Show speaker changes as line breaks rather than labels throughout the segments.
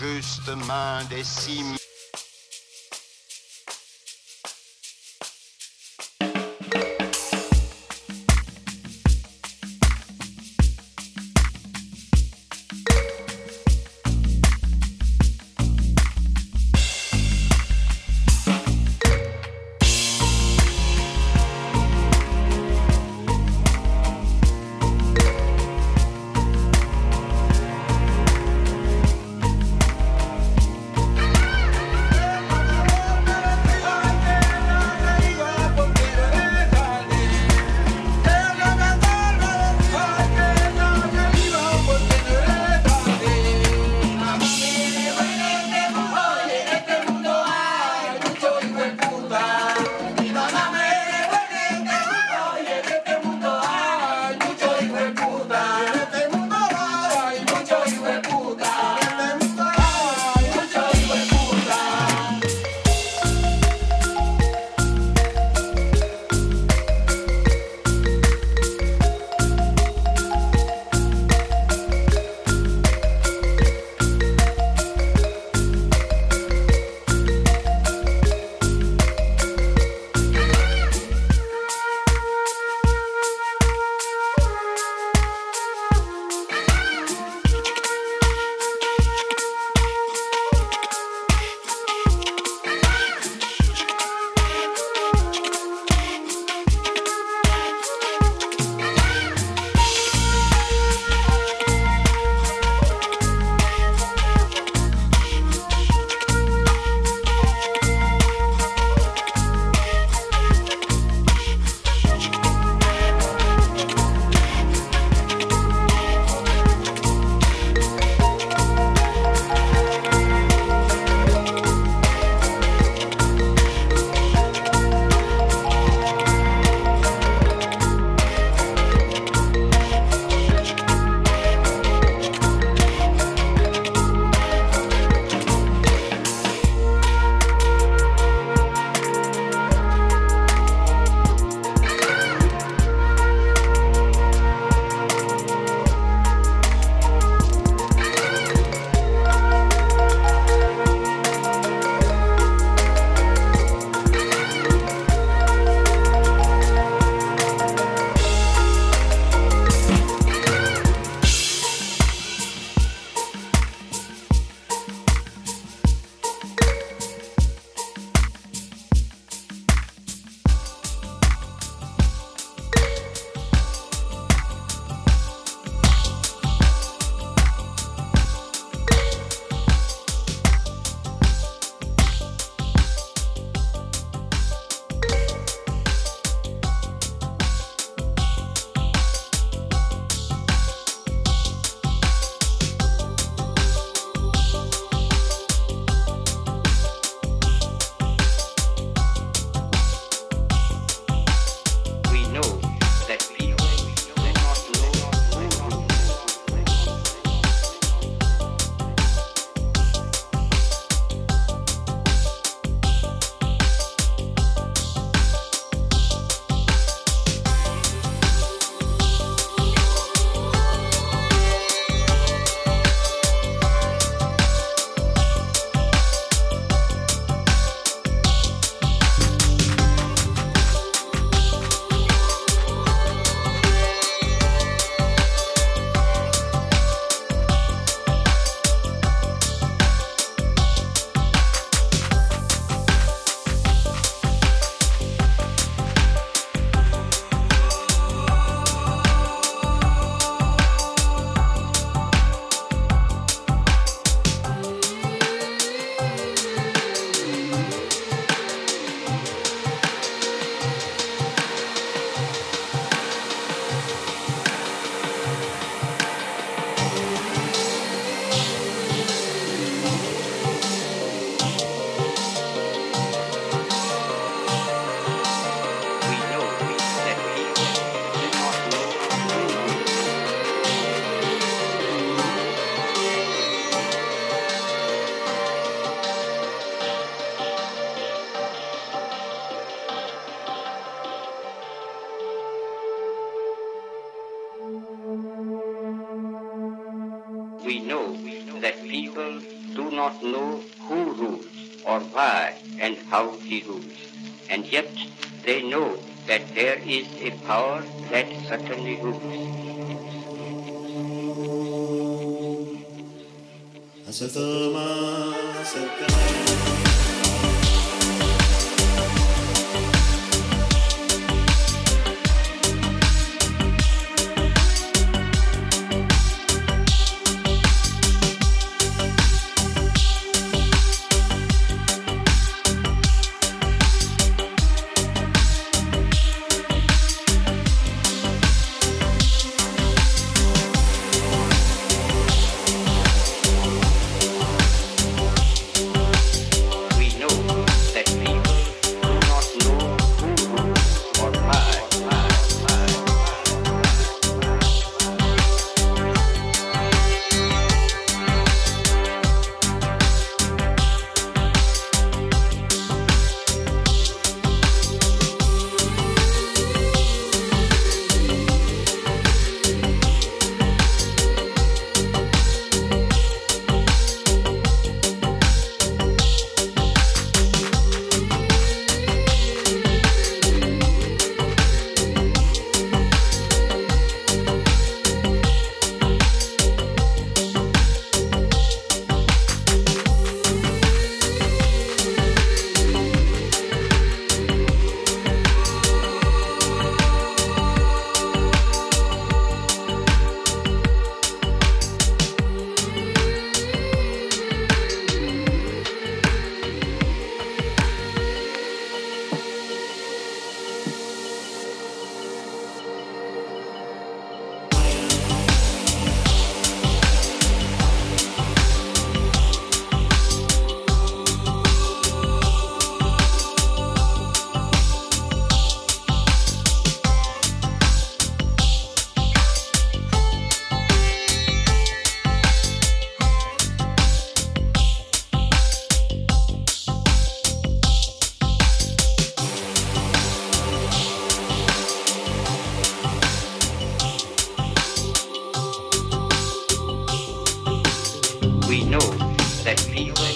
juste main des cimes.
there is a power that certainly rules. we know that people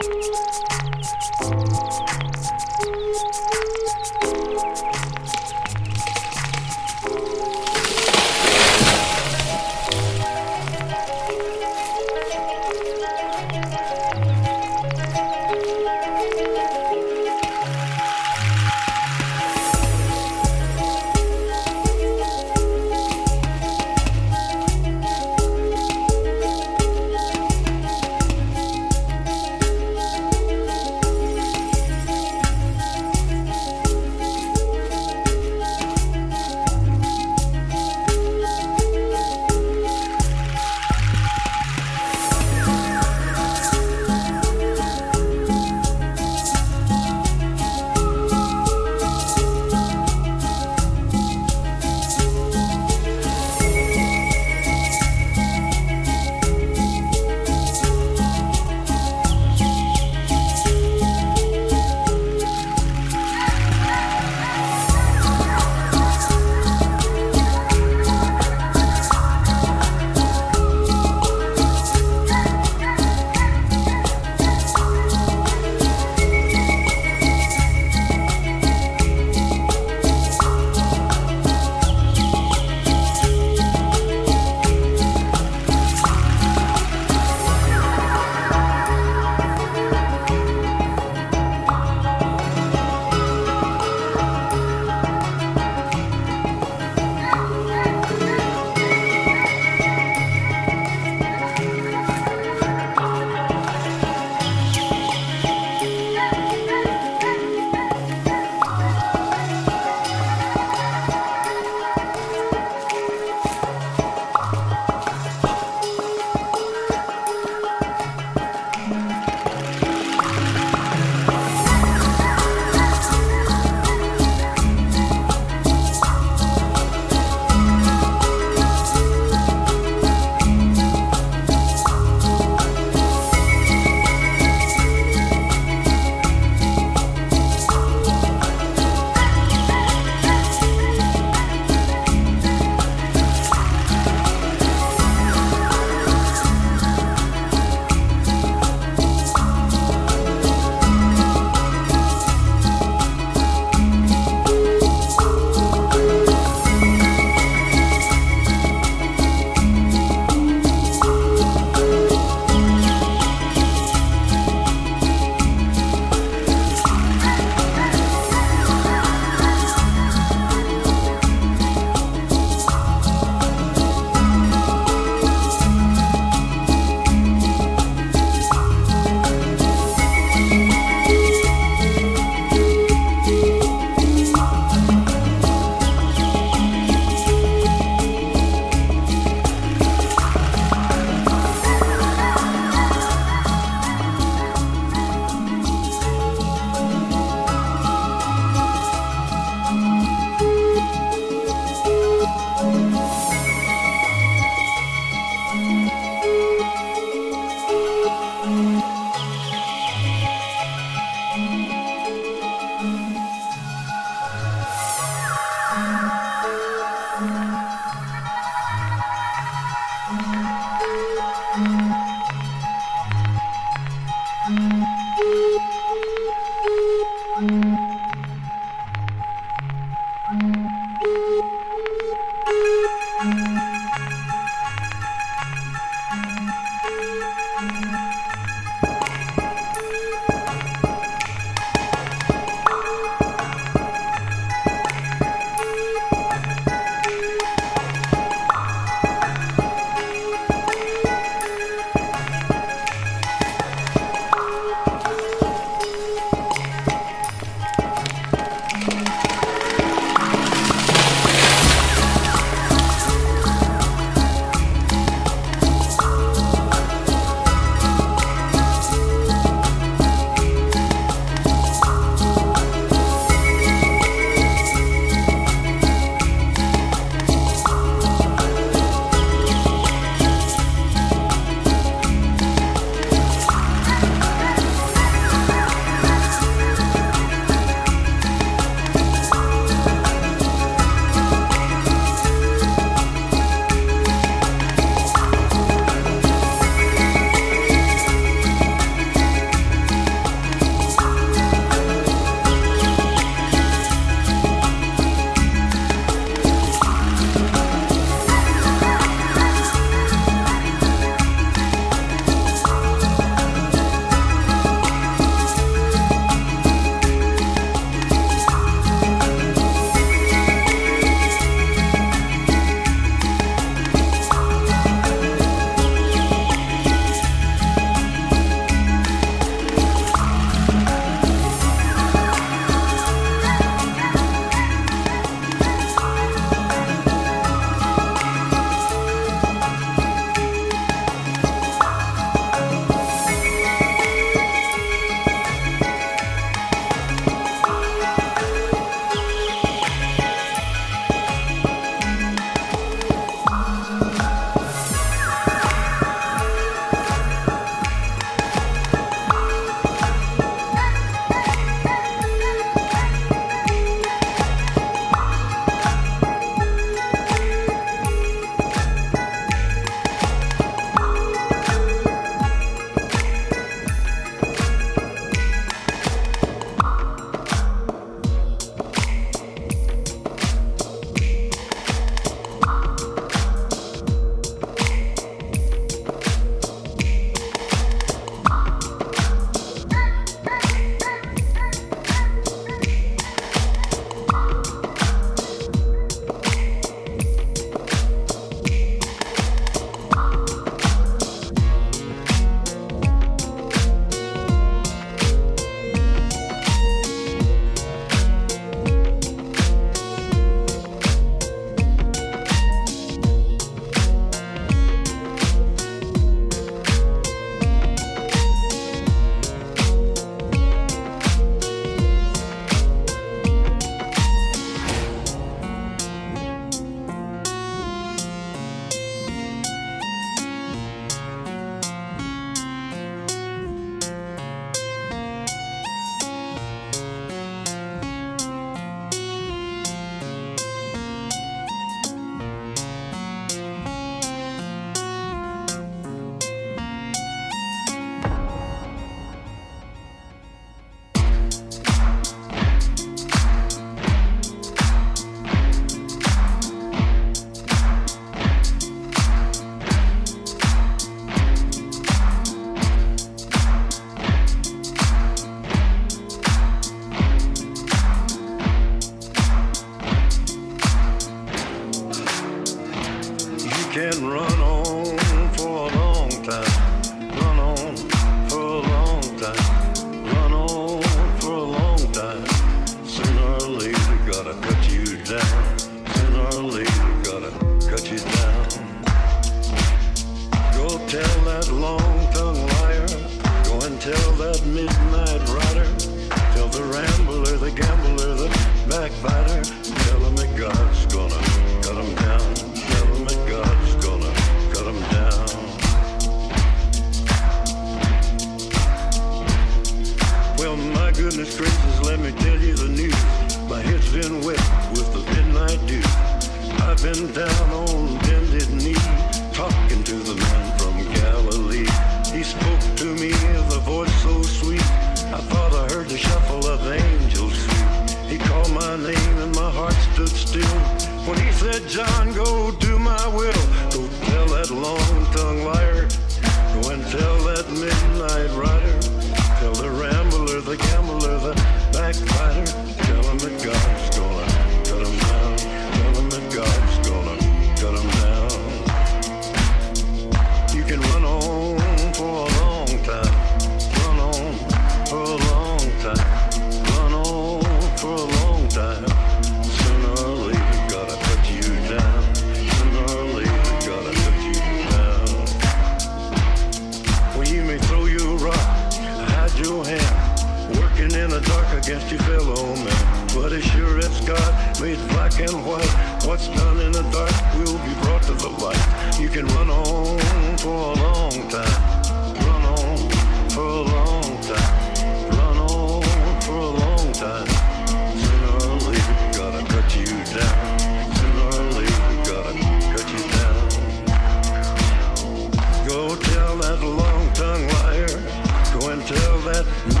up.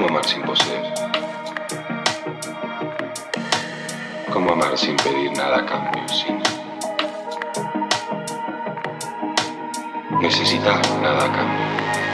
¿Cómo amar sin poseer? ¿Cómo amar sin
pedir nada a cambio? Sin... Necesitar nada a cambio.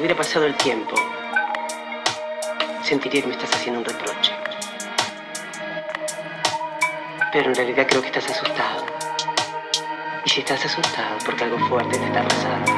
Hubiera pasado el tiempo, sentiría que me estás haciendo un reproche. Pero en realidad creo que estás asustado. Y si estás asustado porque algo fuerte te está pasando,